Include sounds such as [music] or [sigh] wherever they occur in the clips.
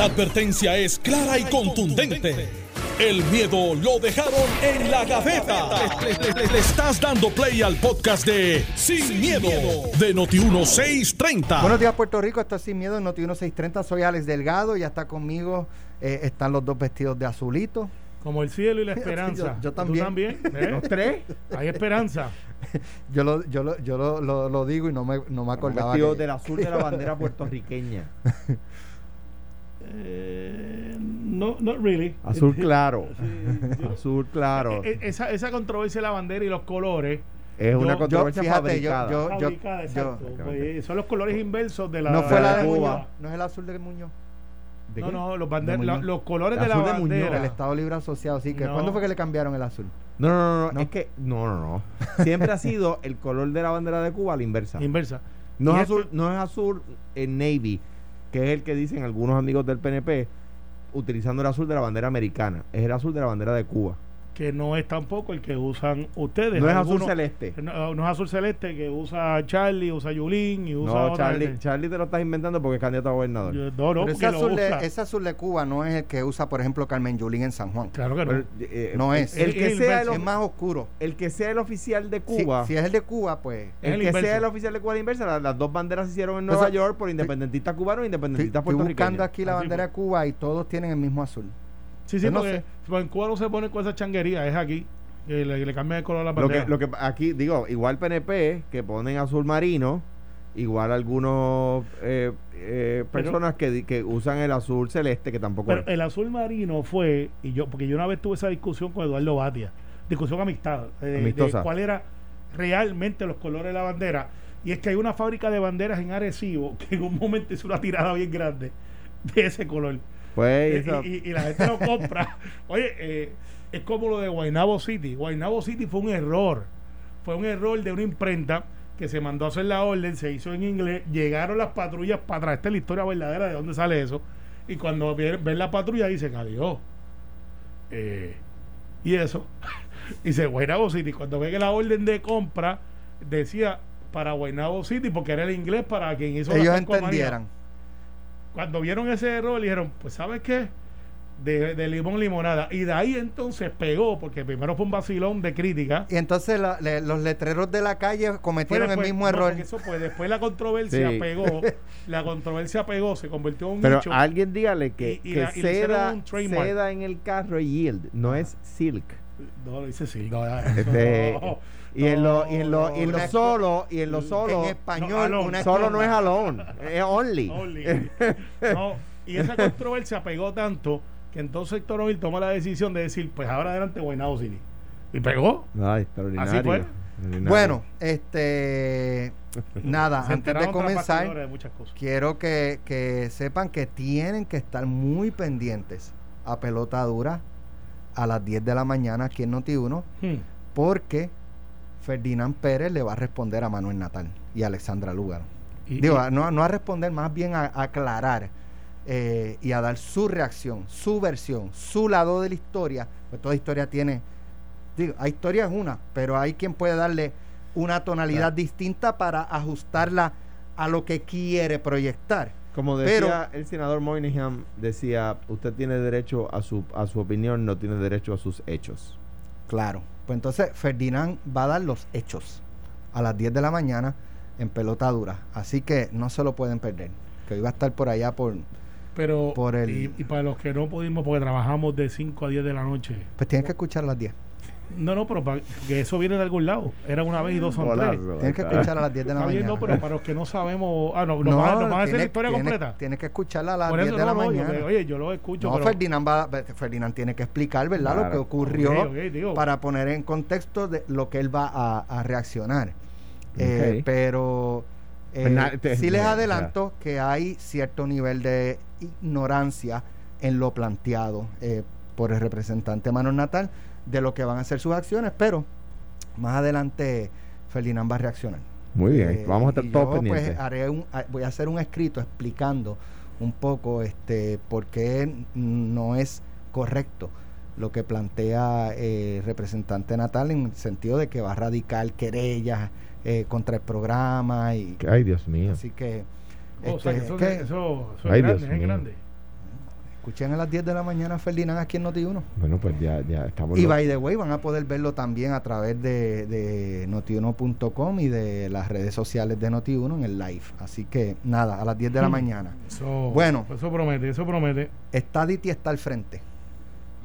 La advertencia es clara y contundente. El miedo lo dejaron en la gaveta. Le, le- le- le estás dando play al podcast de Sin, miedo, de Noti1630. Buenos días, Puerto Rico. Esto es Sin Miedo en Noti 1630. Soy Alex Delgado. Ya está conmigo. eh, están los dos vestidos de azulito. Como el cielo y la [laughs] Sí, esperanza. yo- yo ¿Tú también. también? [laughs] ¿Eh? Los tres. Hay esperanza. [laughs] Yo lo, yo lo, yo lo, lo- lo digo y no me, no me acordaba. Vestido que- del azul de la bandera puertorriqueña. Eh, no, not really. Azul claro. Sí, yo- Azul claro. Eh, eh, esa, esa controversia de la bandera y los colores. Es una yo- controversia yo- fíjate, fabricada. yo- yo- fabricada, exacto. Pues, son los colores inversos de la no fue la de Cuba. Muñoz. No es el azul de Muñoz. ¿De No, qué? no, los, bander- De la- los colores El de la azul de Muñoz. bandera. El Estado Libre Asociado. Así que, No. ¿cuándo fue que le cambiaron el azul? No, no, no, no, No. Es que. No, no, no. Siempre ha sido el color de la bandera de Cuba la inversa. [laughs] Inversa. No es esto- azul, no es azul en Navy, que es el que dicen algunos amigos del PNP, utilizando el azul de la bandera americana. Es el azul de la bandera de Cuba. Que no es tampoco el que usan ustedes. No es azul celeste. No, no es azul celeste que usa Charlie, usa Yulín y usa No, Charlie, gente. Charlie te lo estás inventando porque es candidato a gobernador. Yo- No, no, Pero ese azul, de, ese azul de Cuba no es el que usa, por ejemplo, Carmen Yulín en San Juan. Claro que no. Pero, eh, No es. El, que el sea el. Es más oscuro. el que sea el oficial de Cuba. si es el de Cuba, pues. Es el el que inverso. sea el oficial de Cuba a la inversa, la- las, dos banderas se hicieron en Nueva ah, York por independentistas cubanos e independentistas estoy buscando puertorriqueños. aquí la Así bandera de Cuba y todos tienen el mismo azul. Sí, sí, no porque sé. en Cuba no se pone con esa changuería, es aquí. Que le, le cambian el color a la Lo bandera. que, lo que aquí, digo, igual PNP, que ponen azul marino, igual algunos eh, eh, Pero- personas que, que usan el azul celeste, que tampoco Pero es. el azul marino fue, y yo, porque yo una vez tuve esa discusión con Eduardo Batia, discusión amistad, eh, de, Amistosa. de cuál era realmente los colores de la bandera. Y es que hay una fábrica de banderas en Arecibo [laughs] que en un momento hizo una tirada bien grande de ese color. Pues, Y- esa- y, y la gente lo compra. [laughs] Oye, eh, es como lo de Guaynabo City. Guaynabo City fue un error. Fue un error de una imprenta que se mandó a hacer la orden, se hizo en inglés, llegaron las patrullas para atrás. Esta es la historia verdadera de dónde sale eso. Y cuando ven, ven la patrulla dicen, adiós. Eh, y eso. [laughs] dice Guaynabo City. Cuando ve que la orden de compra decía para Guaynabo City, porque era el inglés para quien hizo la Ellos calcomanía entendieran. Cuando vieron ese error dijeron, pues ¿sabes qué? De, de limón limonada. Y de ahí entonces pegó, porque primero fue un vacilón de crítica. Y entonces la- le- los letreros de la calle cometieron el mismo no, error. Eso fue, después la controversia Sí. pegó, [laughs] la controversia pegó, se convirtió en un pero nicho. alguien dígale que, Y- y que la- y seda, un trademark. seda en el carro es yield, no es silk. No, lo dice. [laughs] No, Este, no, Y en lo, y en lo, y en lo solo, y en lo solo, en español, No, alone. una solo no es alone, es only. Only. [laughs] No, y esa controversia pegó tanto que entonces Héctor O'Neill toma la decisión de decir, pues ahora adelante Guaynabo City. Y pegó. Ay, extraordinario. Así fue. extraordinario. Bueno, este. Nada, Se antes de comenzar, de quiero que, que sepan que tienen que estar muy pendientes a pelota dura a las 10 de la mañana aquí en Noti1, Hmm. porque Ferdinand Pérez le va a responder a Manuel Natal y a Alexandra Lúgaro. Y- Digo, y- no, no a responder, más bien a, a aclarar eh, y a dar su reacción, su versión, su lado de la historia. Pues toda historia tiene, digo, hay historia es una, pero hay quien puede darle una tonalidad Claro. distinta para ajustarla a lo que quiere proyectar. Como Pero- decía el senador Moynihan, decía, usted tiene derecho a su, a su opinión, no tiene derecho a sus hechos. Claro. Pues entonces Ferdinand va a dar los hechos a las 10 de la mañana en pelota dura. Así que no se lo pueden perder. Que hoy va a estar por allá por... Pero, por el- y, y para los que no pudimos, porque trabajamos de 5 a 10 de la noche. Pues tienen que escuchar a las 10. No, no, pero para, que eso viene de algún lado. Era una vez y dos son tres. Tienen que escuchar a las 10 de la mañana. no, pero para los que no sabemos. Ah, no, a hacer la historia tiene- completa. Tienes que escucharla a las Por 10 eso de la no, no, yo- mañana. oye, yo lo escucho. no, pero, Ferdinand, va, Ferdinand tiene que explicar, ¿verdad? Lo que ocurrió para poner en contexto de lo que él va a, a reaccionar. Eh, pero eh, Pues sí les ya. adelanto que hay cierto nivel de ignorancia en lo planteado eh, por el representante Manuel Natal de lo que van a ser sus acciones, pero más adelante Ferdinand va a reaccionar. Muy bien, Eh, vamos a estar todos yo, pendientes. Pues, haré un, voy a hacer un escrito explicando un poco este por qué no es correcto lo que plantea eh, el representante Natal en el sentido de que va a radicar querellas eh, contra el programa y Ay, Dios mío. así que o sea, que este, eso, que- eso, eso es Ay, grande, Dios es grande. Escuchen a las 10 de la mañana a Ferdinand aquí en Noti1. Bueno, pues ya, ya estamos. Y by the way, van a poder verlo también a través de, de notiuno.com y de las redes sociales de Noti1 en el live. Así que nada, a las 10 de la Mm. mañana. Eso, Bueno. Eso promete, eso promete. Stadity está al frente.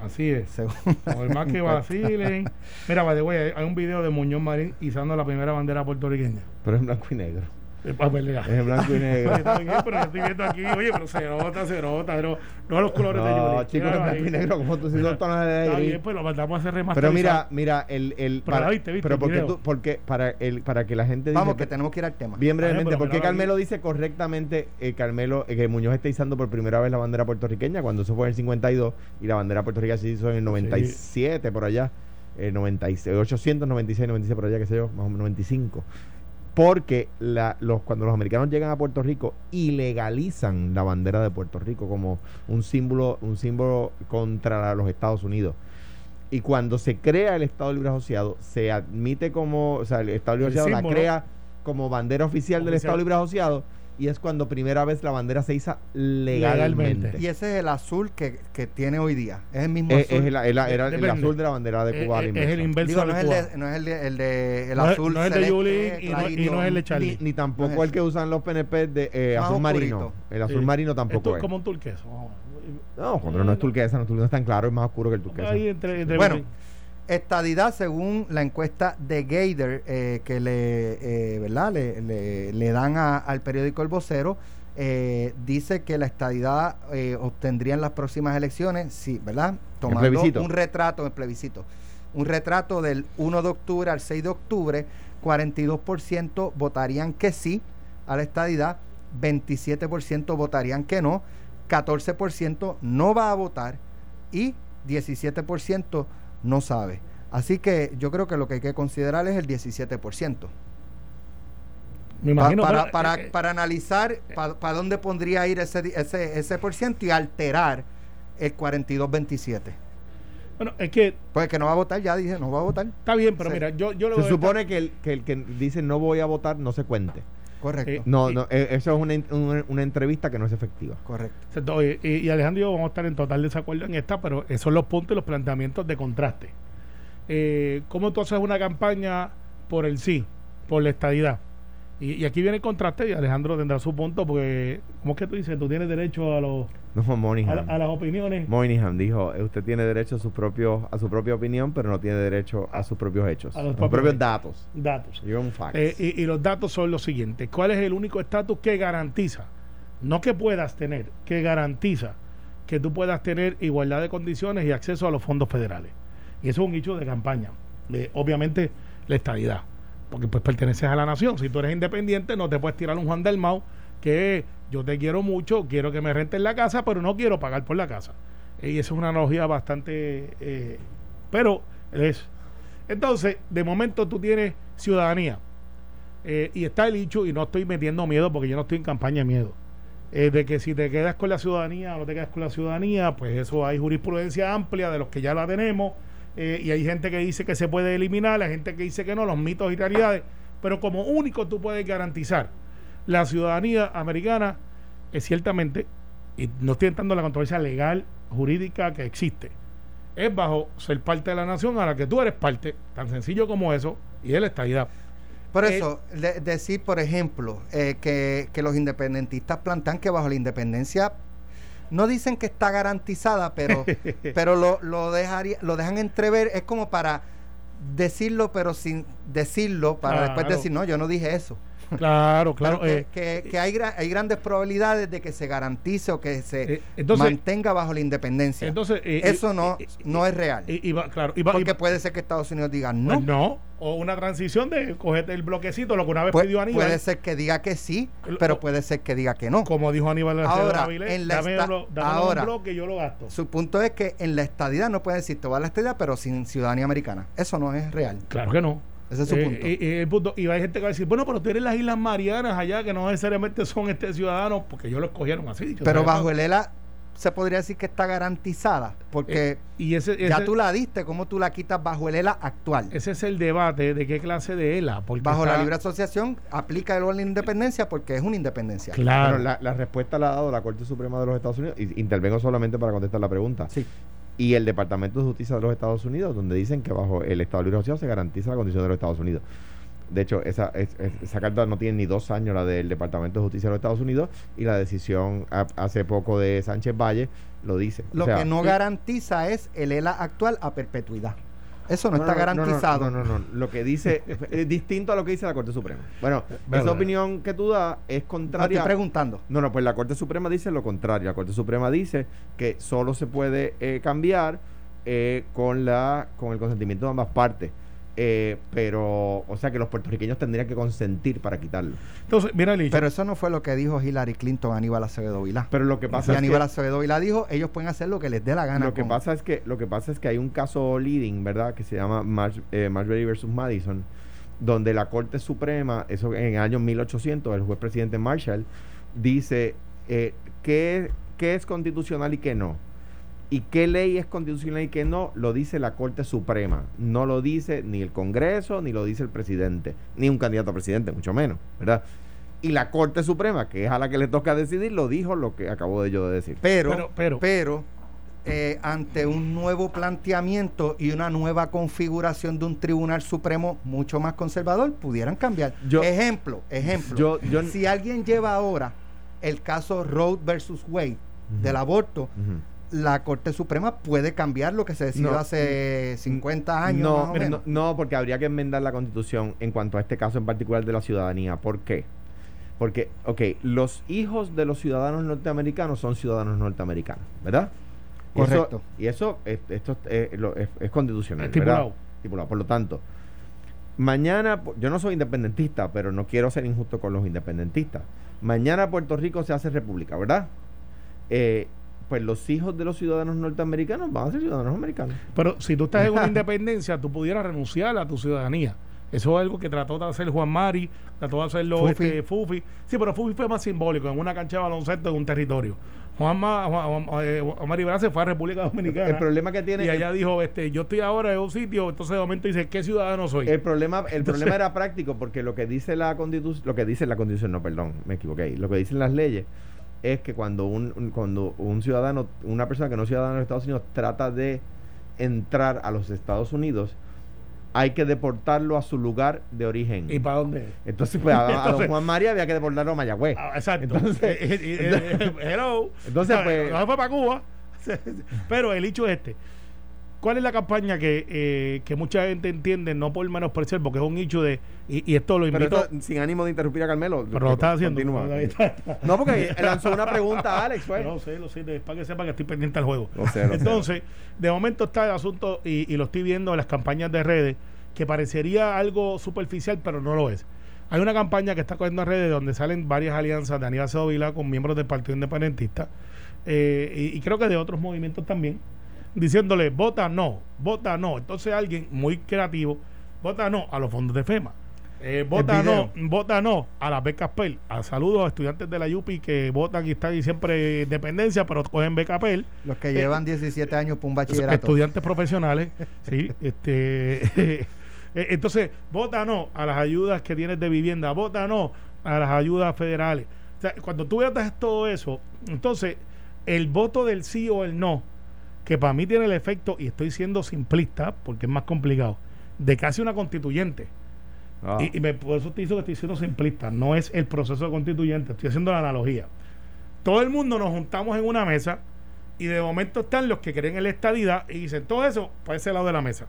Así es. según Por más que vacilen. [laughs] Mira, by the way, hay, un video de Muñoz Marín izando la primera bandera puertorriqueña. Pero es en blanco y negro. Eh, pa' pelea. Es en blanco y negro. Pero yo estoy viendo aquí, oye, pero se nota, se nota, pero no los colores de No, Julie. chicos, en blanco y negro, como tú si dos tonos de Está bien, pues lo mandamos a hacer Pero remasterizado. mira, mira, el, el Pero la viste, viste pero porque tú, porque para el, para que la gente dice Vamos, que tenemos que ir al tema. bien Ay, brevemente, pero porque Carmelo dice correctamente eh, Carmelo eh, que Muñoz está izando por primera vez la bandera puertorriqueña cuando eso fue en el 52 y la bandera puertorriqueña se hizo en el 97 por allá, el 96, 896, 96 por allá, qué sé yo, más o menos 95. Porque la, los, cuando los americanos llegan a Puerto Rico ilegalizan la bandera de Puerto Rico como un símbolo, un símbolo contra los Estados Unidos. Y cuando se crea el Estado Libre Asociado, se admite como, o sea, el Estado Libre Asociado la crea como bandera oficial, del. Estado Libre Asociado y es cuando primera vez la bandera se iza legalmente. Legalmente. Y ese es el azul que, que tiene hoy día. Es el mismo Eh, azul. Es, el, el- el azul de la bandera de Eh, Cuba. eh, es el inverso Digo, no de el Cuba. de, no es el, de, el, de- el No azul no es de celeste, Yulín y no- y no es el de Charlie. Ni, ni tampoco el que usan los PNP de eh, azul marino. oscurito. El azul Sí. marino tampoco es es. como un turqueso. vamos. No, cuando no es turquesa, no, es tan claro, es más oscuro que el turquesa. Ahí entre, entre Bueno, estadidad según la encuesta de Gator eh, que le, eh, ¿verdad? le, le- le dan a- al periódico El Vocero, eh, dice que la estadidad obtendría en las próximas elecciones, sí, ¿verdad? Tomando un retrato, el plebiscito, un retrato del 1 de octubre al 6 de octubre, 42% votarían que sí a la estadidad, 27% votarían que no, 14% no va a votar y 17% no sabe. Así que yo creo que lo que hay que considerar es el 17%. me Pa- imagino. para, pero, para, eh, para analizar para dónde podría ir ese, ese, ese por ciento y alterar el 42-27. bueno, es que Pues que no va a votar, ya dije, no va a votar. está bien, pero mira, yo, yo lo Se supone que el, que el que dice no voy a votar no se cuente. Correcto. Eh, No, no, eh, eso es una, una, una entrevista que no es efectiva. correcto. Y, y Alejandro y yo vamos a estar en total desacuerdo en esta, pero esos son los puntos y los planteamientos de contraste. Eh, ¿Cómo tú haces una campaña por el sí, por la estadidad? Y, y aquí viene el contraste y Alejandro tendrá su punto, porque, ¿cómo es que tú dices? Tú tienes derecho a, los, No, [laughs] Moynihan. a las opiniones. Moynihan dijo, usted tiene derecho a sus propios, a su propia opinión, pero no tiene derecho a sus propios hechos, A los los propios datos. datos. Eh, y, y los datos son los siguientes. ¿Cuál es el único estatus que garantiza? No que puedas tener, que garantiza que tú puedas tener igualdad de condiciones y acceso a los fondos federales. Y eso es un hecho de campaña. Eh, obviamente, la estadidad. Porque pues perteneces a la nación. Si tú eres independiente, no te puedes tirar un Juan del Mau que yo te quiero mucho, quiero que me renten la casa, pero no quiero pagar por la casa. Y eso es una analogía bastante... eh, pero es... Entonces, de momento tú tienes ciudadanía. Eh, y está el hecho, y no estoy metiendo miedo porque yo no estoy en campaña de miedo. eh, de que si te quedas con la ciudadanía o no te quedas con la ciudadanía, pues eso hay jurisprudencia amplia de los que ya la tenemos. y hay gente que dice que se puede eliminar, hay gente que dice que no, los mitos y realidades. Pero como único tú puedes garantizar la ciudadanía americana, es ciertamente, y no estoy entrando en la controversia legal, jurídica que existe, es bajo ser parte de la nación a la que tú eres parte, tan sencillo como eso, y es la estadidad. Por Eh, eso, de- decir, por ejemplo, eh, que, que los independentistas plantean que bajo la independencia no dicen que está garantizada, pero, [laughs] pero lo, lo, dejaría, lo dejan entrever, es como para decirlo, pero sin decirlo, para después Claro. decir, no, yo no dije eso. Claro, claro. Que, eh, que- que hay, gra- hay grandes probabilidades de que se garantice o que se Eh, entonces- mantenga bajo la independencia. entonces, eh, eso no, no es real. y- y va- claro, y va- y porque va- puede ser que Estados Unidos diga no. pues no, o una transición de cogerte el bloquecito, lo que una vez Pu- pidió Aníbal. puede ser que diga que sí, pero puede ser que diga que no. Como dijo Aníbal Ahora, Avilés, en la dame, esta- lo- dame ahora- un bloque yo lo gasto. Su punto es que en la estadidad no puede decir te va a la estadidad, pero sin ciudadanía americana. Eso no es real. Claro que no. Ese es su Eh, punto. Y, y el punto- y hay gente que va a decir, bueno, pero tú eres las Islas Marianas allá, que no necesariamente son este ciudadanos, porque ellos lo escogieron así. pero bajo el ELA se podría decir que está garantizada, porque Eh, y ese, ya tú la diste, ¿cómo tú la quitas bajo el ELA actual? ese es el debate de qué clase de ELA. Porque Bajo la libre asociación aplica el orden de independencia porque es una independencia. Claro. Pero la, la respuesta la ha dado la Corte Suprema de los Estados Unidos. Y intervengo solamente para contestar la pregunta. Sí. Y el Departamento de Justicia de los Estados Unidos, donde dicen que bajo el Estado Libre Asociado se garantiza la condición de los Estados Unidos. De hecho, esa, es- es- esa carta no tiene ni dos años, la del Departamento de Justicia de los Estados Unidos, y la decisión a- hace poco de Sánchez Valle lo dice. O Lo sea, que no garantiza es el ELA actual a perpetuidad. Eso no, está no, garantizado. No, no, no, Lo que dice [laughs] es distinto a lo que dice la Corte Suprema. Bueno, esa opinión que tú das es No contraria. estoy preguntando. No, no, pues la Corte Suprema dice lo contrario. La Corte Suprema dice que solo se puede eh, cambiar eh, con la con el consentimiento de ambas partes. Eh, pero, o sea que los puertorriqueños tendrían que consentir para quitarlo. Entonces, mira, Pero eso no fue lo que dijo Hillary Clinton a Aníbal Acevedo Vilá. Pero lo que Y pasa es Aníbal que, Acevedo Vilá dijo, ellos pueden hacer lo que les dé la gana. lo que con- pasa es que lo que pasa es que hay un caso leading, ¿verdad? Que se llama Marsh- eh, Marbury versus Madison, donde la Corte Suprema, eso en el año 1800, el juez presidente Marshall dice eh, qué, qué es constitucional y qué no. Y qué ley es constitucional y qué no, lo dice la Corte Suprema. No lo dice ni el Congreso, ni lo dice el presidente, ni un candidato a presidente, mucho menos, ¿verdad? Y la Corte Suprema, que es a la que le toca decidir, lo dijo lo que acabo de yo de decir. Pero, Pero- pero- pero, eh, ante un nuevo planteamiento y una nueva configuración de un tribunal supremo mucho más conservador, pudieran cambiar. Yo- ejemplo, ejemplo. Yo, yo, si alguien lleva ahora el caso Roe versus Wade del aborto. La Corte Suprema puede cambiar lo que se decidió No. hace 50 años. no, más o no, menos. no, porque habría que enmendar la constitución en cuanto a este caso en particular de la ciudadanía. ¿Por qué? Porque, ok, los hijos de los ciudadanos norteamericanos son ciudadanos norteamericanos, ¿verdad? Y eso- Correcto. Y eso, es, esto es, lo- es- es constitucional, Estipulado. ¿verdad? Estipulado. Por lo tanto, mañana, yo no soy independentista, pero no quiero ser injusto con los independentistas. Mañana Puerto Rico se hace república, ¿verdad? Eh, pues los hijos de los ciudadanos norteamericanos van a ser ciudadanos americanos. Pero si tú estás en una [laughs] independencia, tú pudieras renunciar a tu ciudadanía. Eso es algo que trató de hacer Juan Mari, trató de hacerlo Fufi. este, Fufi. Sí, pero Fufi fue más simbólico, en una cancha de baloncesto en un territorio. Juan, Juan, Juan- eh, Juan Mari Brás se fue a República Dominicana. El problema que tiene y allá dijo, este, yo estoy ahora en un sitio, entonces de momento dice, ¿qué ciudadano soy? El problema, el Entonces- problema era [laughs] práctico porque lo que dice la constitución, lo que dice la constitución, no, perdón, me equivoqué, lo que dicen las leyes es que cuando un, cuando un ciudadano, una persona que no es ciudadana de los Estados Unidos trata de entrar a los Estados Unidos, hay que deportarlo a su lugar de origen. ¿Y para dónde? entonces, pues a, a don Entonces- Juan María había que deportarlo a Mayagüez. Ah, exacto. Entonces- [laughs] Eh, eh, eh, hello. Entonces, pues- No fue para Cuba. [laughs] Pero el hecho es este. ¿Cuál es la campaña que, eh, que mucha gente entiende, no por menospreciar, porque es un hecho de. Y, y esto lo Pero invito. esto, sin ánimo de interrumpir a Carmelo. pero lo estás haciendo. No, porque lanzó una pregunta a [laughs] Alex, fue. No sé, lo sé, para que sepa que estoy pendiente al juego. Lo sé, lo sé. Entonces, de momento está el asunto, y, y lo estoy viendo en las campañas de redes, que parecería algo superficial, pero no lo es. Hay una campaña que está corriendo en redes donde salen varias alianzas de Aníbal Sedovila con miembros del Partido Independentista, eh, y, y creo que de otros movimientos también, diciéndole, vota no, vota no. Entonces alguien muy creativo, vota no a los fondos de FEMA. Eh, vota no, vota no a las becas PEL. A saludos a estudiantes de la UPI que votan y están ahí siempre en dependencia, pero cogen beca PEL. Los que llevan 17 años por un bachillerato. Estudiantes profesionales, sí. [laughs] Este, [laughs] eh, entonces, vota no a las ayudas que tienes de vivienda, vota no a las ayudas federales. O sea, cuando tú votas todo eso, entonces el voto del sí o el no, que para mí tiene el efecto, y estoy siendo simplista porque es más complicado, de casi una constituyente. Ah. Y, me, por eso te digo que estoy siendo simplista. No es el proceso constituyente, estoy haciendo la analogía. Todo el mundo nos juntamos en una mesa y de momento están los que creen en la estadidad y dicen todo eso para ese lado de la mesa.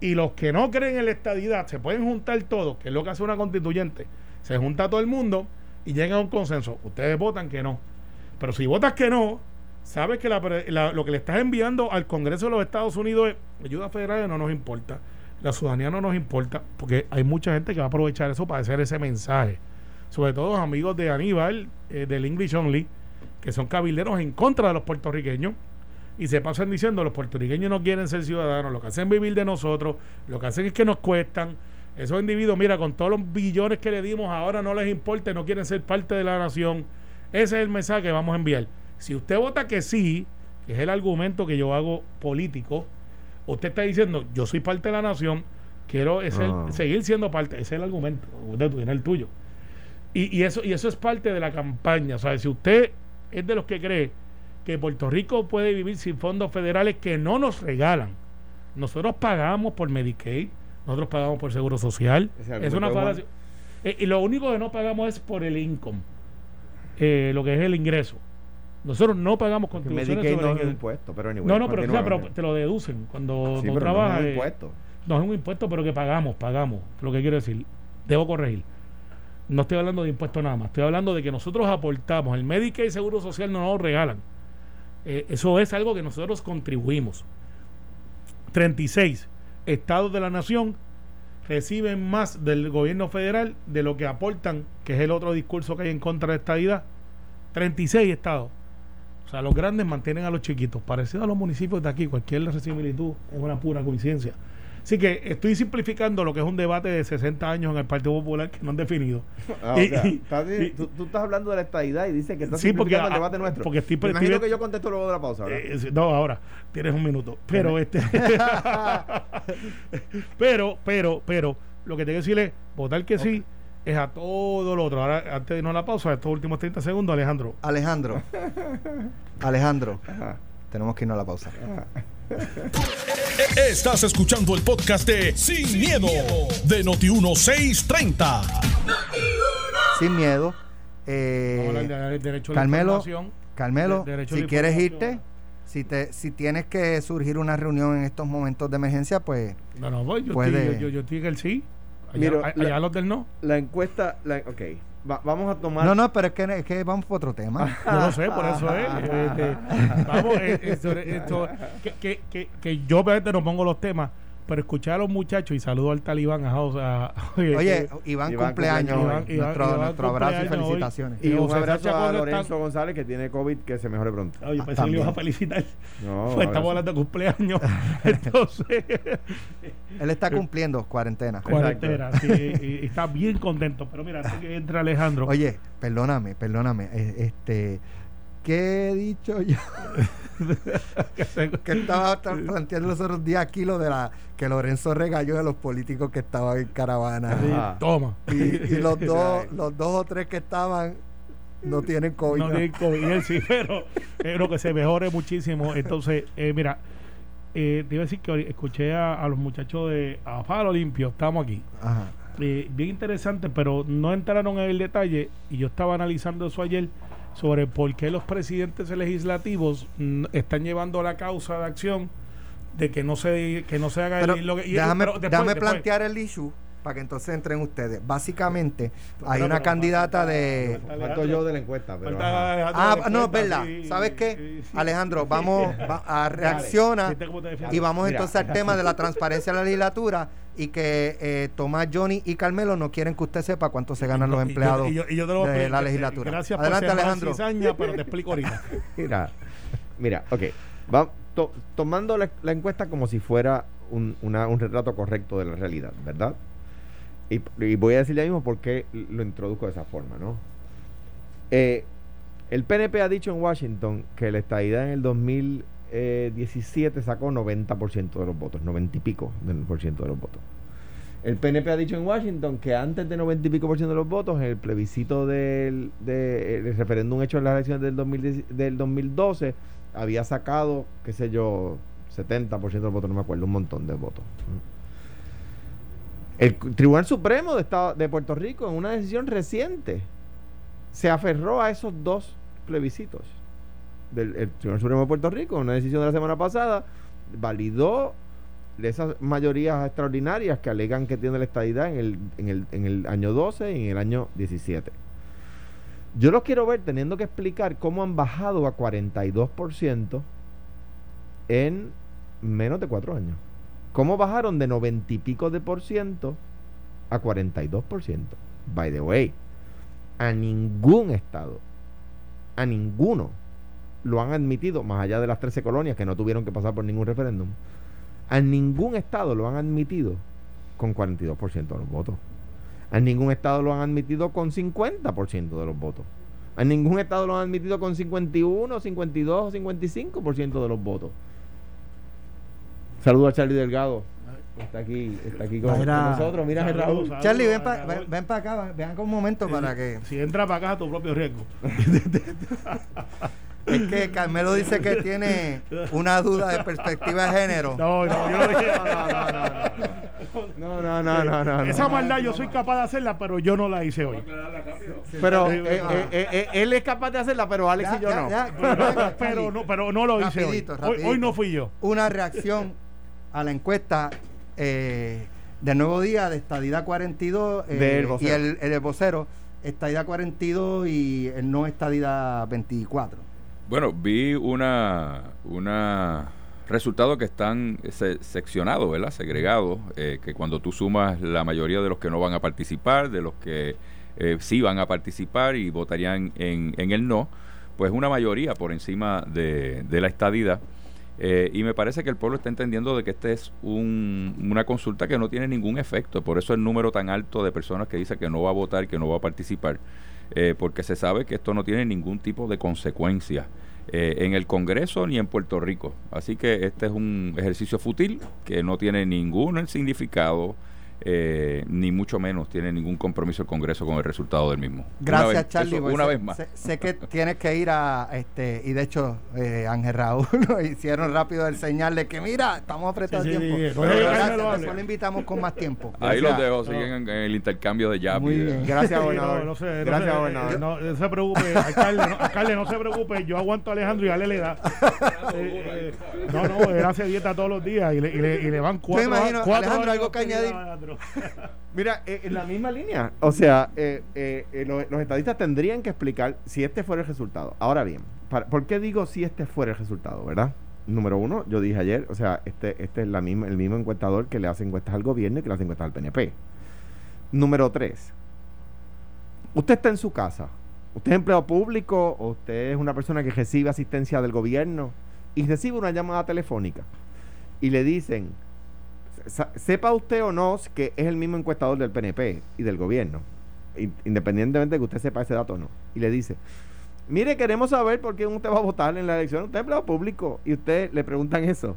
Y los que no creen en la estadidad se pueden juntar todos, que es lo que hace una constituyente. Se junta todo el mundo y llega a un consenso. Ustedes votan que no. Pero si votas que no, sabes que lo que le estás enviando al Congreso de los Estados Unidos es ayuda federal no nos importa. La ciudadanía no nos importa, porque hay mucha gente que va a aprovechar eso para hacer ese mensaje. Sobre todo los amigos de Aníbal, eh, del English Only, que son cabilderos en contra de los puertorriqueños y se pasan diciendo los puertorriqueños no quieren ser ciudadanos, lo que hacen es vivir de nosotros, lo que hacen es que nos cuestan. Esos individuos, mira, con todos los billones que le dimos, ahora no les importa, no quieren ser parte de la nación. Ese es el mensaje que vamos a enviar. Si usted vota que sí, que es el argumento que yo hago político, usted está diciendo, yo soy parte de la nación, quiero Ah. seguir siendo parte, ese es el argumento, tiene el tuyo. Y, y eso, y eso es parte de la campaña. O sea, si usted es de los que cree que Puerto Rico puede vivir sin fondos federales que no nos regalan, nosotros pagamos por Medicaid, nosotros pagamos por Seguro Social, es una falacia. Eh, y lo único que no pagamos es por el income, eh, lo que es el ingreso. Nosotros no pagamos contribuciones sobre no es un impuesto, pero anyway, No, no, pero, o sea, pero te lo deducen cuando Sí, trabajas. no es un eh, impuesto. no es un impuesto, pero que pagamos, pagamos. Lo que quiero decir, debo corregir. No estoy hablando de impuestos nada más, estoy hablando de que nosotros aportamos. El Medicaid y Seguro Social no nos regalan. Eh, eso es algo que nosotros contribuimos. 36 estados de la nación reciben más del gobierno federal de lo que aportan, que es el otro discurso que hay en contra de esta idea. 36 estados. O sea, los grandes mantienen a los chiquitos. Parecido a los municipios de aquí, cualquier similitud es una pura coincidencia. Así que estoy simplificando lo que es un debate de 60 años en el Partido Popular que no han definido. [laughs] Ah, o Y- sea, y- estás di- y- tú, tú estás hablando de la estadidad y dices que estás Sí, porque, simplificando el ah, debate nuestro. porque estoy Me imagino que yo contesto luego de la pausa. Eh, no, ahora tienes un minuto. [laughs] Pero este. [laughs] pero, pero, pero, lo que tengo que decir es votar que sí es a todo lo otro. Ahora, antes de irnos a la pausa, estos últimos 30 segundos, Alejandro. Alejandro. [laughs] Alejandro, Ajá, tenemos que irnos a la pausa. [laughs] Estás escuchando el podcast de Sin, miedo, de Noti1630. Sin miedo. Eh, de Carmelo. Carmelo, de- si quieres irte, si te, si tienes que surgir una reunión en estos momentos de emergencia, pues No, no, voy. Yo, Puede- estoy, yo, yo, yo estoy en el sí. Allá, allá la- los del no. La encuesta, la, ok, va- vamos a tomar... no, no, pero es que, es que vamos por otro tema. [laughs] Yo lo sé, por eso es. este, vamos, eh, eh, sobre esto, que, que, que, que yo obviamente no pongo los temas, pero escuchar a los muchachos y saludo al talibán. ajá, o sea, [laughs] Oye, Iván, Iván cumpleaños. Iván- nuestro, Iván nuestro abrazo y hoy. felicitaciones. Y Y un abrazo a Lorenzo está- González que tiene COVID, que se mejore pronto. Oye, Ah, pensé que le ibas a felicitar. No, [laughs] Pues estamos hablando de cumpleaños. [laughs] Entonces, Él está cumpliendo cuarentena. cuarentena. sí, y, y está bien contento. Pero mira, antes que entre Alejandro. Oye, perdóname, perdóname. eh, Este, ¿qué he dicho yo? [laughs] que estaba planteando los otros días aquí lo de la que Lorenzo regaló de los políticos que estaban en caravana. Ajá. Toma. Y, y los [laughs] dos, los dos o tres que estaban no tienen COVID. No tiene COVID, y él sí, pero pero que se mejore muchísimo. Entonces, eh, mira, eh, te iba a decir que escuché a, a los muchachos de a Faro Limpio, estamos aquí. Ajá. Eh, bien interesante, pero no entraron en el detalle y yo estaba analizando eso ayer sobre por qué los presidentes legislativos están llevando la causa de acción de que no se que no se haga Pero el- lo que- y- déjame, pero después- déjame después- plantear el issue para que entonces entren ustedes. Básicamente, Pero, hay una pero, candidata falta- de... Falto yo de la encuesta, pero Ah, no, es verdad. sí, ¿Sabes qué? sí, sí. Alejandro, vamos va- a reacciona y vamos Mira. entonces al tema de la transparencia de la legislatura y que eh, Tomás, Johnny y Carmelo no quieren que usted sepa cuánto se ganan los yo- y yo- empleados y yo- y yo te lo voy a de la explicar. legislatura. Gracias Adelante, por Alejandro. cizaña, pero te explico ahorita. [laughs] Mira, mira, ok. Va, to- tomando la, la encuesta como si fuera un, una- un retrato correcto de la realidad, ¿verdad? Y, y voy a decir ya mismo por qué lo introduzco de esa forma, ¿no? Eh, el PNP ha dicho en Washington que la estadidad en el 2017 sacó 90% de los votos, 90 y pico del por de los votos. El PNP ha dicho en Washington que antes de 90 y pico por ciento de los votos, en el plebiscito del, de- el referéndum hecho en las elecciones del, 2010 del 2012, había sacado, qué sé yo, 70% de los votos, no me acuerdo, un montón de votos. El cu- Tribunal Supremo de, Estado, de Puerto Rico, en una decisión reciente, se aferró a esos dos plebiscitos. Del el Tribunal Supremo de Puerto Rico, una decisión de la semana pasada, validó esas mayorías extraordinarias que alegan que tiene la estadidad en el, en el, en el año 12 y en el año 17. Yo los quiero ver teniendo que explicar cómo han bajado a 42% en menos de cuatro años. ¿Cómo bajaron de 90 y pico de por ciento a 42%? By the way, a ningún estado, a ninguno lo han admitido, más allá de las 13 colonias que no tuvieron que pasar por ningún referéndum, a ningún estado lo han admitido con 42% de los votos. A ningún estado lo han admitido con 50% de los votos. En ningún estado lo han admitido con 51, 52 o 55% de los votos. Saludos a Charlie Delgado. Está aquí, está aquí con, Mira. nosotros. Mira, Saludos, Raúl. Charlie, ven a para ven, pa acá, vean con un momento para que... Si entra para acá a tu propio riesgo. [laughs] [laughs] Es que Carmelo dice que tiene una duda de perspectiva de género. No, no, yo no dije. No, no, no, no, no. no. Esa maldad yo soy capaz de hacerla, pero yo no la hice hoy. Pero eh, eh, eh, él es capaz de hacerla, pero Alex Ya, y yo ya, no. ya, Pero, no, pero no lo hice hoy. Rapidito, hoy. rapidito. Hoy no fui yo. Una reacción a la encuesta eh, del nuevo día de estadidad 42 eh, Del y vocero. el, el vocero, estadidad 42 y el no estadidad 24. Bueno, vi una, una resultados que están se- seccionados, ¿verdad? Segregados, eh, que cuando tú sumas la mayoría de los que no van a participar, de los que eh, sí van a participar y votarían en, en el no, pues una mayoría por encima de, de la estadidad. Eh, y me parece que el pueblo está entendiendo de que esta es un- una consulta que no tiene ningún efecto, por eso el número tan alto de personas que dice que no va a votar, que no va a participar, eh, porque se sabe que esto no tiene ningún tipo de consecuencia eh, en el Congreso ni en Puerto Rico. Así que este es un ejercicio fútil que no tiene ningún significado, eh, ni mucho menos tiene ningún compromiso el Congreso con el resultado del mismo. Una Gracias, vez- Charlie. eso, una sé, vez más. Sé, sé que tienes que ir a este, y de hecho, eh, Ángel Raúl [laughs] lo hicieron rápido el señal de que mira, estamos apretados Sí, de sí, tiempo. sí. Pero gracias, lo invitamos con más tiempo. Ahí Gracias. los dejo, siguen en, en el intercambio de jab. Muy de- bien. Gracias, Sí, gobernador. no, Gracias, se- gobernador. No, no se preocupe, alcalde no, alcalde, no se preocupe, yo aguanto a Alejandro y Ale le da. [laughs] Eh, eh, no, no, él hace dieta todos los días y le, y le, y le van cuatro, imagino, cuatro Alejandro, algo que añadir. [laughs] Mira, eh, en la misma línea. O sea, eh, eh, lo- los, estadistas tendrían que explicar si este fuera el resultado. Ahora bien, ¿por qué digo si este fuera el resultado, verdad? Número uno, yo dije ayer, o sea, este, este es el mismo encuestador que le hace encuestas al gobierno y que le hace encuestas al PNP. Número tres, usted está en su casa, usted es empleado público usted es una persona que recibe asistencia del gobierno y recibe una llamada telefónica y le dicen, sepa usted o no que es el mismo encuestador del PNP y del gobierno, in- independientemente de que usted sepa ese dato o no, y le dice, mire, queremos saber por qué usted va a votar en la elección, usted es empleado público, y usted le preguntan eso.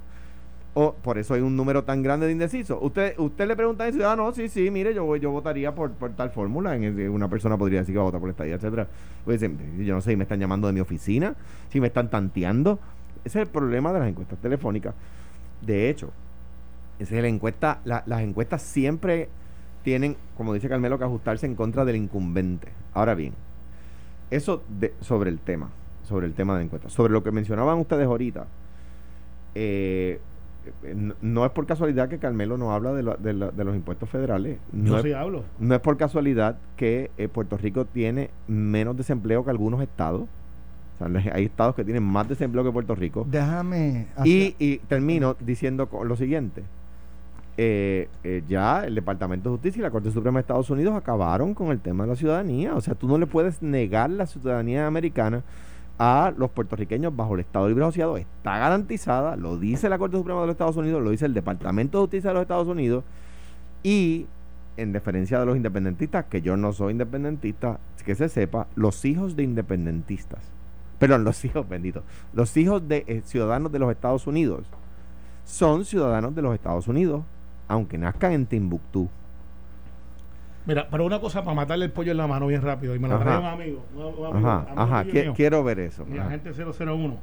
O por eso hay un número tan grande de indecisos. Usted, usted le pregunta y dice, ah, sí, sí, mire, yo yo votaría por, por tal fórmula. Una persona podría decir que va a votar por esta idea, etcétera. Pues yo no sé, si me están llamando de mi oficina, si me están tanteando. Ese es el problema de las encuestas telefónicas. De hecho, es la encuesta, la- las encuestas siempre tienen, como dice Carmelo, que ajustarse en contra del incumbente. Ahora bien, eso de- sobre el tema, sobre el tema de la encuesta, sobre lo que mencionaban ustedes ahorita, eh, no, no es por casualidad que Carmelo no habla de, lo- de lo- de los impuestos federales. No Yo es, sí hablo. no es por casualidad que eh, Puerto Rico tiene menos desempleo que algunos estados. O sea, hay estados que tienen más desempleo que Puerto Rico. Déjame. Y, y termino diciendo lo siguiente. Eh, eh, ya el Departamento de Justicia y la Corte Suprema de Estados Unidos acabaron con el tema de la ciudadanía. O sea, tú no le puedes negar la ciudadanía americana a los puertorriqueños bajo el Estado Libre Asociado. Está garantizada, lo dice la Corte Suprema de los Estados Unidos, lo dice el Departamento de Justicia de los Estados Unidos. Y en deferencia de los independentistas, que yo no soy independentista, que se sepa, los hijos de independentistas, perdón, los hijos, benditos, los hijos de eh, ciudadanos de los Estados Unidos son ciudadanos de los Estados Unidos, aunque nazcan en Timbuktu. Mira, pero una cosa para matarle el pollo en la mano bien rápido. Y me Ajá. trae un amigo. Un, un amigo Ajá, amigo ajá, mío. quiero ver eso. Mi Ajá. agente 001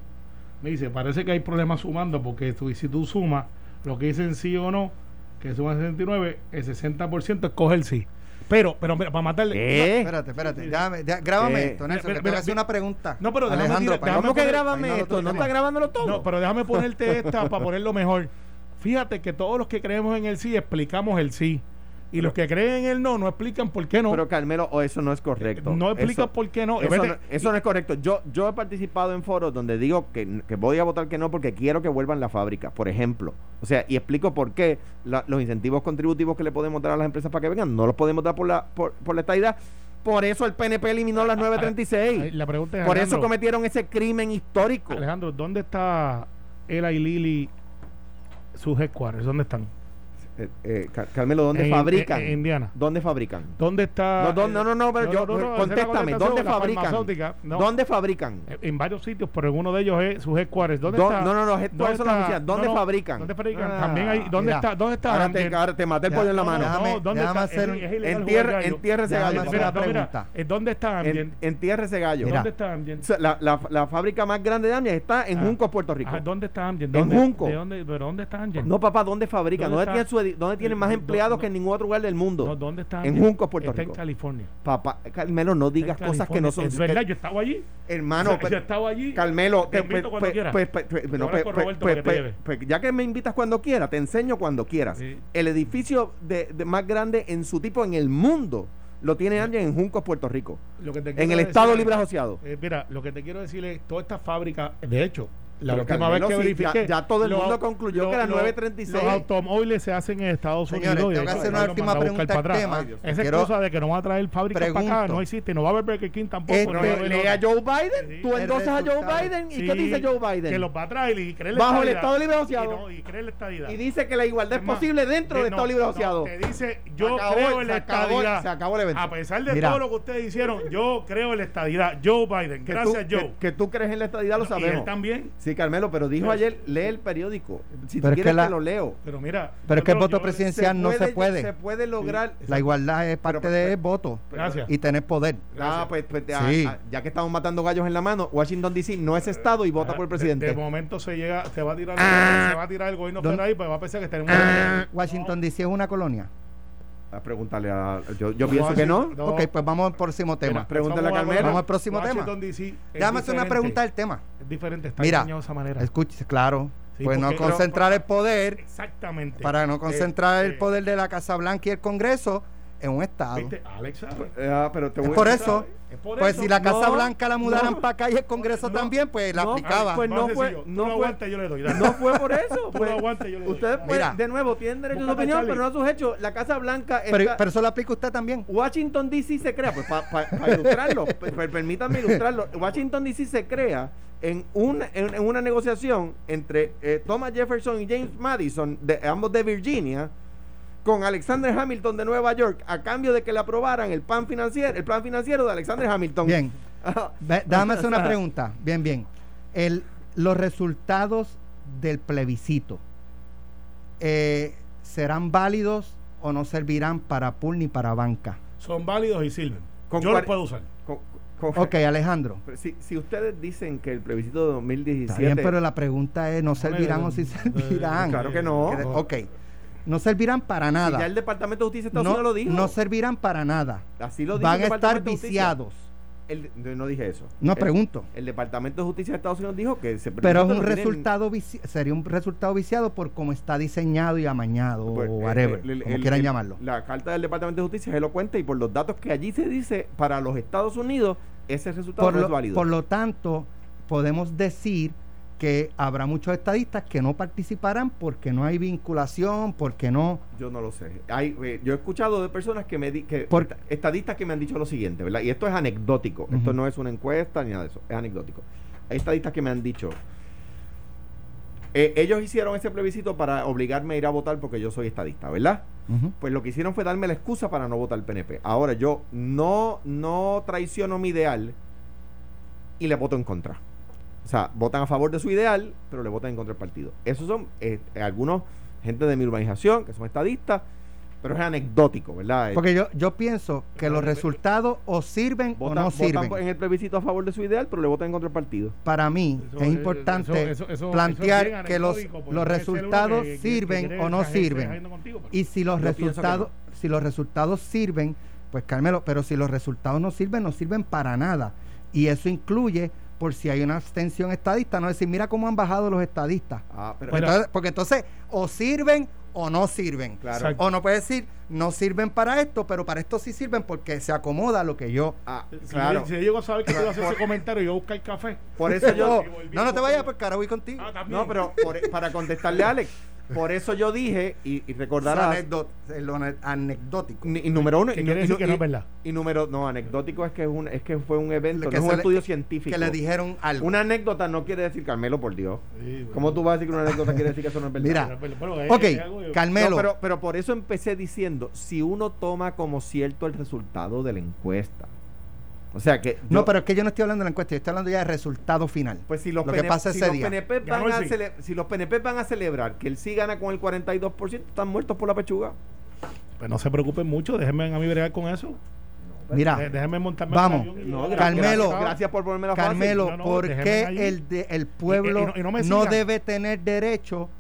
me dice, parece que hay problemas sumando porque tú, si tú sumas lo que dicen sí o no, que suma 69, el 60% escoge el sí. Pero, pero mira, para matarle... ¿Eh? Espérate, espérate. Déjame, grábame esto, Nelson, mira, que te mira, voy a hacer una pregunta. No, pero déjame Alejandro, tirar- déjame ¿Cómo que grábame esto? ¿No está grabándolo todo? No, pero déjame ponerte esta para ponerlo mejor. Fíjate que todos los que creemos en el sí explicamos el sí. Y los que creen en el no no explican por qué no. Pero Carmelo, eso no es correcto. no explican Eso- por qué no. Eso, no, eso no es correcto. Yo, yo he participado en foros donde digo que, que voy a votar que no porque quiero que vuelvan la fábrica, por ejemplo. O sea, y explico por qué la- los incentivos contributivos que le podemos dar a las empresas para que vengan no los podemos dar por la, por, por la estadidad. Por eso el PNP eliminó las Ay, 936. La pregunta es, Por eso cometieron ese crimen histórico. Alejandro, ¿dónde está Ela y Lili sus headquarters? ¿Dónde están? Eh, eh, Car- Carmelo, ¿dónde En- fabrican? en- en Indiana. ¿Dónde fabrican? ¿Dónde está? No, no, no, no, no, pero yo- contéstame, ¿dónde fabrican? ¿Dónde fabrican? Eh, En varios sitios, pero en uno de ellos es sus headquarters. ¿Dónde Do- está? no, no, no, headquarters ¿Dónde son las. ¿Dónde fabrican? ¿Dónde fabrican? Ah, También hay, ¿dónde mira. está? ¿Dónde está Ahora te, ahora te maté el pollo en la no, mano. déjame- ¿dónde déjame está? hacer Es- es entierre- entierre ese Déjame gallo. Mira, pregunta. ¿Dónde está? En, entierre ese gallo. ¿Dónde está sea, La, la, la fábrica más grande de Amgen está en. Juncos, Puerto Rico. ¿Dónde está Amgen? En ¿Dónde- Junco. ¿De dónde, ¿Pero dónde está Amgen? No, papá, ¿dónde fabrican? ¿Dónde tienen, su dónde tienen más empleados no. que en ningún otro lugar del mundo? No, ¿Dónde está En? Juncos, Puerto Está Rico. en California. Papá, Carmelo, no digas cosas que no son. Es verdad, yo estaba allí. Hermano, O sea, yo estaba allí. Carmelo, Te invito cuando quieras. ya que me invitas cuando quieras, te enseño cuando quieras. Sí. El edificio de, de más grande en su tipo en el mundo lo tiene Amgen en Juncos, Puerto Rico. Lo que te En el decir Estado es- Libre Asociado. Eh, mira, lo que te quiero decir es, toda esta fábrica, de hecho, la Pero, última Carmelo, vez que verifiqué... ya- ya todo el mundo concluyó que era 936. Los automóviles se hacen en Estados Señores, Unidos. tengo que hacer una última pregunta al tema. Ay. Esa Quiero- excusa de que no van a traer fábricas para acá no existe. No va a haber Burger King tampoco. Este- no va Lee a. Joe Biden, Sí. tú endosas a Joe. Biden, ¿y Sí, qué dice Joe Biden? Que los va a traer y cree la Bajo el. Estado Libre Asociado. Y, no, y cree la estadidad. Y dice que la igualdad es Es más, posible dentro de- del Estado Libre no, Asociado. te dice, yo acabó, creo en la estadidad. se acabó el evento. A pesar de todo lo que ustedes hicieron, yo creo en la estadidad. Joe Biden. Gracias, Joe. Que, tú crees en la estadidad lo y él sabemos. también. Sí, Carmelo, pero dijo Pero- ayer, lee el periódico. Si Pero tú es quieres que la- te lo leo. Pero mira. Pero es que el voto yo- presidencial no se puede. Se puede lograr. La igualdad es parte Pero- de pero- voto Gracias. y tener poder. Ah, pues, pues, ah, ah, ya que estamos matando gallos en la mano, Washington DC no es estado y vota Ajá, por el de- presidente. De, momento se llega, se va a tirar, Ah. se va a tirar el gobierno federal y pues va a pensar que tenemos Washington DC es una colonia. A preguntarle a. Yo, yo pienso que no. No. Ok, pues vamos al próximo tema. Mira, Pregúntale a vamos Carmelo. Vamos al próximo Washington DC Déjame hacer una pregunta del tema. Es diferente, está Mira, de esa manera. Escuche, claro. Sí, pues no concentrar el poder, Exactamente. para no concentrar Eh, el poder de la Casa Blanca y el Congreso en un Estado. ¿Viste? Alex sabe. Eh, ah, pero te Es voy- por eso. Es por Pues eso. si la Casa no, Blanca la mudaran no, para acá y el Congreso no, también, pues la no, aplicaba. pues no fue-. Tú no fue- yo le doy. No fue por eso. Pues, no aguantas, yo le doy. ustedes, pueden- Mira. de nuevo, tienen derecho a su a opinión, pero no a sus hechos. La Casa Blanca pero, está- pero eso lo aplica usted también. Washington DC se crea, pues para ilustrarlo, pe- pe- permítanme ilustrarlo. Washington DC se crea en una, en, en una negociación entre eh, Thomas Jefferson y James Madison, de, ambos de Virginia, con Alexander Hamilton de Nueva York, a cambio de que le aprobaran el plan financiero, el plan financiero de Alexander Hamilton. Bien. [laughs] Déjame hacer una [laughs] pregunta. Bien, bien. El, los resultados del plebiscito eh, serán válidos o no servirán para pool ni para banca. Son válidos y sirven. Con yo los puedo usar. con- con- Ok, [laughs] Alejandro. si, si ustedes dicen que el plebiscito de 2017 Está bien, pero la pregunta es, ¿no servirán o si servirán? Claro que no. Ok. No servirán para nada. ya el Departamento de Justicia de Estados no, Unidos lo dijo. no servirán para nada. Así lo dijo Van el a estar viciados. El- no, dije eso. No El- pregunto. El Departamento de Justicia de Estados Unidos dijo que se Pero es un resultado vici- sería un resultado viciado por cómo está diseñado y amañado pues, o whatever, el- como quieran llamarlo. La carta del Departamento de Justicia es elocuente y por los datos que allí se dice para los Estados Unidos ese resultado Por no lo, es válido. por lo tanto, podemos decir que habrá muchos estadistas que no participarán porque no hay vinculación, porque no... Yo no lo sé. Hay, eh, yo he escuchado de personas que me di, que Por- estadistas que me han dicho lo siguiente, ¿verdad? Y esto es anecdótico. Esto no es una encuesta ni nada de eso. Es anecdótico. Hay estadistas que me han dicho. eh, ellos hicieron ese plebiscito para obligarme a ir a votar porque yo soy estadista, ¿verdad? Pues lo que hicieron fue darme la excusa para no votar PNP. Ahora yo no, no traiciono mi ideal y le voto en contra. O sea, votan a favor de su ideal, pero le votan en contra del partido. Esos son eh, algunos, gente de mi urbanización, que son estadistas, pero es anecdótico, ¿verdad? Eh, Porque yo, yo pienso que los resultados o sirven votan, o no sirven. en el plebiscito a favor de su ideal, pero le votan en contra del partido. Para mí Eso- es importante eso- eso- eso- plantear eso es bien que los, los resultados que- que- que sirven o no sirven. contigo, Y si los resultados, si los resultados sirven, pues Carmelo, pero si los resultados no sirven, no sirven para nada. Y eso incluye por si hay una abstención estadista, no decir, mira cómo han bajado los estadistas. Ah, pero Pues entonces- porque entonces o sirven o no sirven. Claro. O no puede decir, no sirven para esto, pero para esto sí sirven porque se acomoda a lo que yo. Ah, Si, claro. si yo llego a saber que tú ibas a hacer ese comentario, yo voy a buscar café. Por eso yo... no, no te vayas, porque ahora voy contigo. Ah, también. No, pero por- para contestarle a Alex, por eso yo dije, y, y Es recordarás, anecdot- eh, lo ane- anecdótico. Y número uno, ¿Qué y, decir que no es verdad? Y número, no, anecdótico es que es un, es que fue un evento, Que no es un le- estudio científico. Que le dijeron algo. Una anécdota no quiere decir, Carmelo, por Dios. Sí, bueno. ¿Cómo tú vas a decir que una anécdota quiere decir que eso no es verdad? Mira, Pero- pero- pero es- Ok, es algo- Carmelo. No, pero, pero por eso empecé diciendo, si uno toma como cierto el resultado de la encuesta. O sea que... no, yo- pero es que yo no estoy hablando de la encuesta, yo estoy hablando ya del resultado final. Pues si los, lo que pasa si ese los día. PNP Ganó van el a sí. cele- si los PNP van a celebrar que él sí gana con el 42%, están muertos por la pechuga. Pues no se preocupen mucho, déjenme a mí bregar con eso. Mira, Dé- déjenme montarme vamos. No, Carmelo. gracias, por ponerme la Carmelo, No, no, ¿por déjeme qué el, de- el pueblo Y- y no- y no me no sigan. debe tener derecho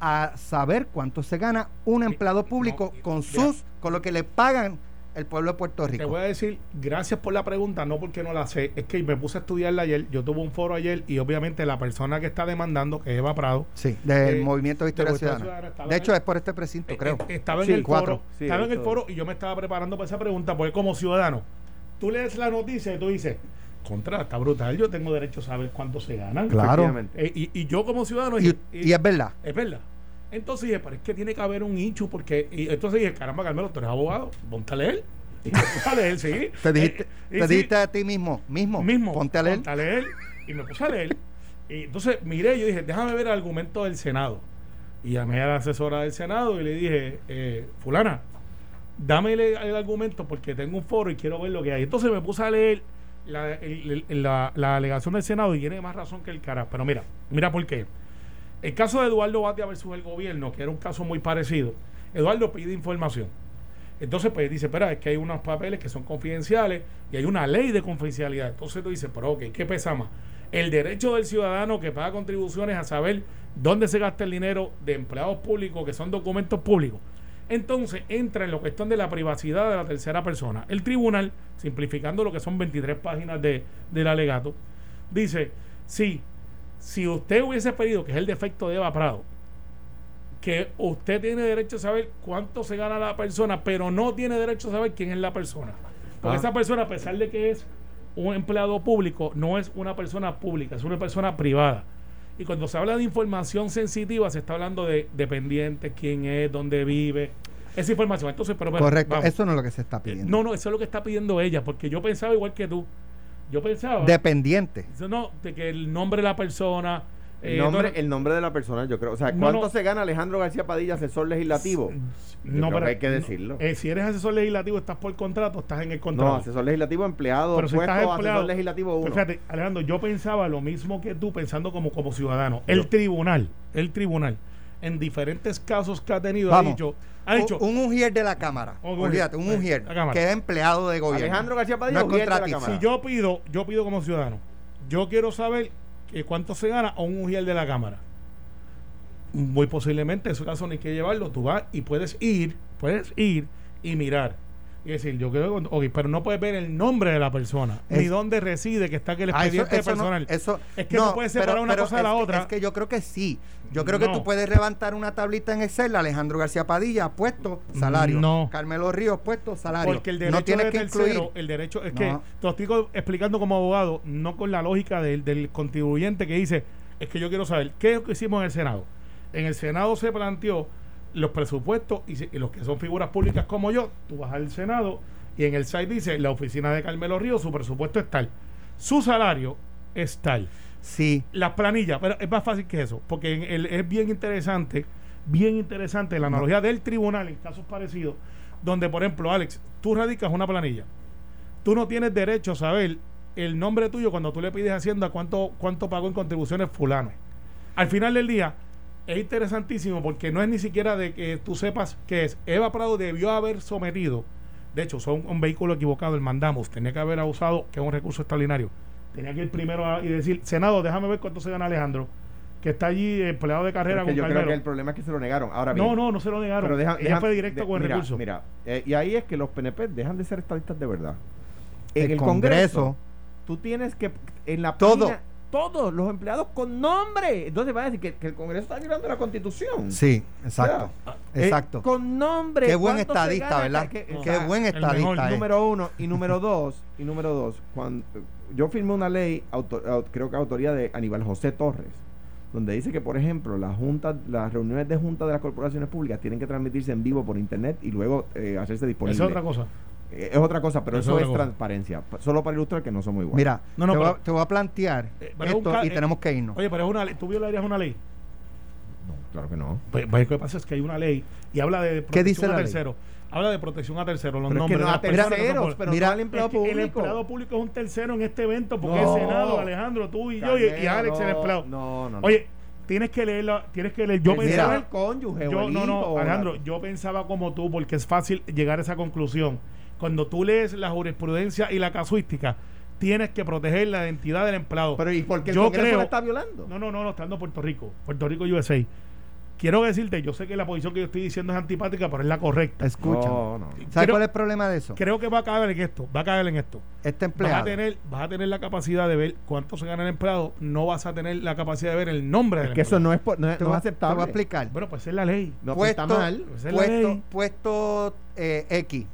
a saber cuánto se gana un empleado público no, con sus, con lo que le pagan el pueblo de Puerto Te Rico? voy a decir, gracias por la pregunta, no porque no la sé, es que me puse a estudiarla ayer, yo tuve un foro ayer y obviamente la persona que está demandando, que es Eva Prado, Sí, del Eh, Movimiento de Historia de Ciudadana. Ciudadana hecho, es por este precinto, eh, creo. eh, estaba Sí, en el cuatro. foro, Sí, estaba en el foro y yo me estaba preparando para esa pregunta, porque como ciudadano, tú lees la noticia y tú dices, contra, está brutal, yo tengo derecho a saber cuánto se ganan. Claro. Eh, y, y yo como ciudadano... Y, y es verdad. Es verdad. Entonces dije, pero es que tiene que haber un hincho porque... Y entonces dije, caramba, Carmelo, tú eres abogado, ponte a leer. Puse a leer, sí. Te dijiste, Eh, te sí, dijiste a ti mismo, mismo, mismo. ponte a leer. Ponte a leer. Y me puse a leer. Y entonces miré, yo dije, déjame ver el argumento del Senado. Y llamé a la asesora del Senado y le dije, eh, fulana, dame el, el argumento porque tengo un foro y quiero ver lo que hay. Entonces me puse a leer la, el- el- la, la alegación del Senado y tiene más razón que el cara. Pero mira, mira por qué. El caso de Eduardo Batia versus el gobierno, que era un caso muy parecido, Eduardo pide información. Entonces, pues dice, espera, es que hay unos papeles que son confidenciales y hay una ley de confidencialidad. Entonces tú dices, pero ¿qué pesa más? El derecho del ciudadano que paga contribuciones a saber dónde se gasta el dinero de empleados públicos que son documentos públicos. Entonces entra en la cuestión de la privacidad de la tercera persona. El tribunal, simplificando lo que son 23 páginas de, del alegato, dice, sí, si usted hubiese pedido, que es el defecto de Eva Prado, que usted tiene derecho a saber cuánto se gana la persona, pero no tiene derecho a saber quién es la persona. Porque Ah. esa persona, a pesar de que es un empleado público, no es una persona pública, es una persona privada. Y cuando se habla de información sensitiva, se está hablando de dependientes, quién es, dónde vive, esa información. Entonces, pero Correcto, vamos. eso no es lo que se está Eh, pidiendo. No, no, eso es lo que está pidiendo ella, porque yo pensaba igual que tú. Yo pensaba Dependiente. no, de que el nombre de la persona. El eh, nombre, no- el nombre de la persona, yo creo. O sea, No, ¿cuánto no. se gana Alejandro García Padilla, asesor legislativo? no, creo pero que hay que decirlo. eh, si eres asesor legislativo, estás por contrato, estás en el No, contrato. asesor legislativo, empleado, pero si puesto, estás empleado. asesor legislativo uno. Fíjate, Alejandro, yo pensaba lo mismo que tú, pensando como, como ciudadano. El Yo- tribunal, el tribunal, en diferentes casos que ha tenido, Vamos. ha dicho. Ha dicho un, un ujier de la Cámara. Olvídate, un ujier. que es empleado de gobierno. Alejandro García Padilla, No es ujier de la contratista. Cámara. si yo pido, yo pido como ciudadano, yo quiero saber que cuánto se gana a un ujier de la Cámara. Muy posiblemente, en su caso no hay que llevarlo, tú vas y puedes ir, puedes ir y mirar. Y decir, yo quiero, ok, pero no puedes ver el nombre de la persona, ni dónde reside, que está aquí el Ah, eso- expediente eso no- personal. eso- Es que no puedes separar una cosa de la que- otra. Es que yo creo que sí. Yo creo que tú puedes levantar una tablita en Excel, Alejandro García Padilla, puesto salario. No. Carmelo Ríos, puesto salario. Porque el derecho no tienes de que tercero, incluir. el derecho es No. que te lo estoy explicando como abogado, no con la lógica del, del contribuyente que dice, es que yo quiero saber qué es lo que hicimos en el Senado. En el Senado se planteó los presupuestos y, si- y los que son figuras públicas como yo, tú vas al Senado y en el site dice, la oficina de Carmelo Ríos, su presupuesto es tal, su salario es tal. Sí. Las planillas, pero es más fácil que eso, porque en el- es bien interesante, bien interesante la analogía del tribunal en casos parecidos, donde, por ejemplo, Alex, tú radicas una planilla, tú no tienes derecho a saber el nombre tuyo cuando tú le pides a Hacienda cuánto, cuánto pagó en contribuciones fulano. Al final del día, es interesantísimo porque no es ni siquiera de que tú sepas que es. Eva Prado debió haber sometido, de hecho, son un vehículo equivocado, el mandamos, tenía que haber usado, que es un recurso extraordinario. Tenía que ir primero a- y decir, Senado, déjame ver cuánto se gana Alejandro, que está allí empleado de carrera es que con yo creo que el problema es que se lo negaron. Ahora bien, No, no, no se lo negaron. pero deja- Ella deja- fue directo de- con el mira, recurso. Mira, eh, y ahí es que los PNP dejan de ser estadistas de verdad. En El el, Congreso. Congreso, tú tienes que en la Todo. página- todos los empleados con nombre. Entonces va a decir que, que el Congreso está violando la Constitución. Sí, exacto. Eh, exacto. con nombre. Qué buen ¿cuánto se estadista, gana? ¿verdad? Que- o Qué sea, buen estadista. es. Número uno. Y número dos. Y número dos. Cuando yo firmé una ley, auto- au- creo que autoría de Aníbal José Torres, donde dice que, por ejemplo, las juntas, las reuniones de junta de las corporaciones públicas tienen que transmitirse en vivo por internet y luego eh, hacerse disponible. Es otra cosa. Eh, es otra cosa, pero Eso eso, es cosa. transparencia. Pa- Solo para ilustrar que no somos iguales. Mira, No, no, te, voy a, pero- te voy a plantear Eh, esto y eh, tenemos que irnos. Oye, pero es una ley. ¿Tú violarías una ley? Claro que no. Pues, pues, lo que pasa es que hay una ley y habla de protección dice a la ley? terceros. Habla de protección a terceros, los Pero es que nombres no de a son terceros, pero Mira, no al empleado Es que público. El empleado público es un tercero en este evento porque No. es Senado, Alejandro, tú y yo y, Alex el empleado. No, no, no. Oye, tienes que leerla, tienes que leer. Yo El pensaba, el cónyuge yo, el no, no, Alejandro, yo pensaba como tú porque es fácil llegar a esa conclusión. Cuando tú lees la jurisprudencia y la casuística, tienes que proteger la identidad del empleado. Pero ¿y por qué el Yo Congreso creo- la está violando? No, no, no, no, estando Puerto Rico. Puerto Rico USA. Quiero decirte, yo sé que la posición que yo estoy diciendo es antipática, pero es la correcta. Escucha. No, no. ¿Sabes creo- cuál es el problema de eso? Creo que va a caer en esto, va a caer en esto. Este Vas a empleado. tener, vas a tener la capacidad de ver cuánto se gana el empleado, no vas a tener la capacidad de ver el nombre Es del que eso empleado. no es, po- no es, te, no voy, es te aceptable. voy a explicar. Bueno, pues es la ley. No, pues está mal. Pues es la puesto, ley. puesto eh, X,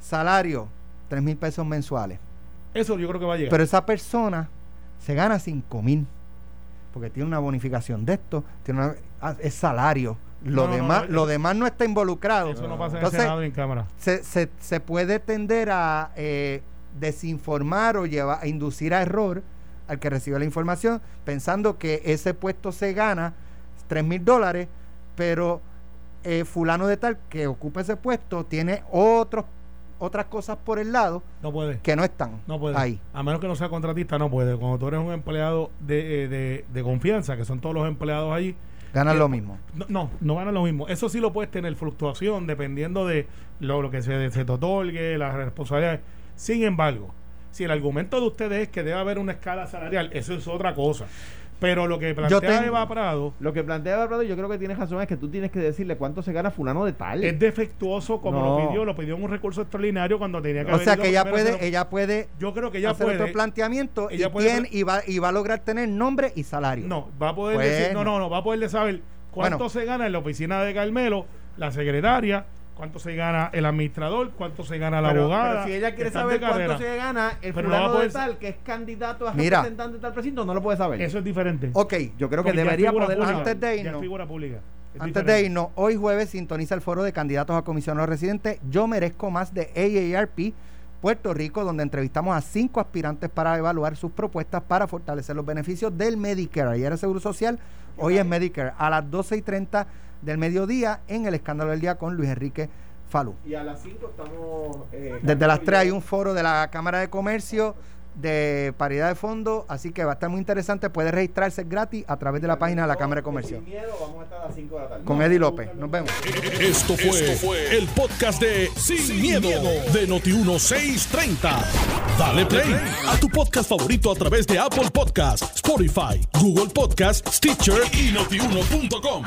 salario, 3 mil pesos mensuales. Eso yo creo que va a llegar. Pero esa persona se gana 5 mil. Porque tiene una bonificación de esto, tiene una- es salario. Lo, No, demás, no, lo eso- demás no está involucrado. eso no pasa en Entonces, el Senado ni en Cámara. se, se, se puede tender a eh, desinformar o llevar, a inducir a error al que recibe la información, pensando que ese puesto se gana 3 mil dólares, pero eh, fulano de tal que ocupa ese puesto tiene otros otras cosas por el lado No puede. que no están No puede. ahí. A menos que no sea contratista, no puede. Cuando tú eres un empleado de, eh, de, de confianza, que son todos los empleados allí, Ganan lo mismo. No, no, no ganan lo mismo. Eso sí lo puedes tener fluctuación dependiendo de lo, lo que se, se te otorgue, las responsabilidades. Sin embargo, si el argumento de ustedes es que debe haber una escala salarial, eso es otra cosa. Pero lo que plantea tengo- Eva Prado Lo que plantea Barbado, yo creo que tienes razón, es que tú tienes que decirle cuánto se gana fulano de tal. es defectuoso como No. lo pidió, lo pidió en un recurso extraordinario cuando tenía que O sea que ella puede, pero ella puede yo creo que ella hacer puede. otro planteamiento y, puede tiene- y, va, y va a lograr tener nombre y salario. No, va a poder decir, no, no, no, va a poder de saber cuánto Bueno. se gana en la oficina de Carmelo, la secretaria, cuánto se gana el administrador, cuánto se gana la pero, abogada. pero si ella quiere saber cuánto se gana, el Pero fulano poder- de tal, que es candidato a Mira. representante de tal precinto, no lo puede saber. Eso es diferente. Ok, yo creo que Porque debería figura poder pública. Antes de irnos. figura pública. Es Antes diferente. de irnos, hoy jueves sintoniza el foro de candidatos a comisionados residentes. Yo merezco más de AARP Puerto Rico, donde entrevistamos a cinco aspirantes para evaluar sus propuestas para fortalecer los beneficios del Medicare. Ayer era Seguro Social, hoy es Medicare. A las 12 y 30 del mediodía en el escándalo del día con Luis Enrique Falú. Y a las 5 estamos. eh, Desde las 3 hay un foro de la Cámara de Comercio de paridad de fondos, así que va a estar muy interesante. Puede registrarse gratis a través de la página de la Cámara de Comercio. Sin miedo, vamos a estar a las 5 de la tarde. Con Eddie López. Nos vemos. Esto fue, el podcast de Sin, miedo, de Noti1630. Dale play a tu podcast favorito a través de Apple Podcasts, Spotify, Google Podcasts, Stitcher y notiuno.com.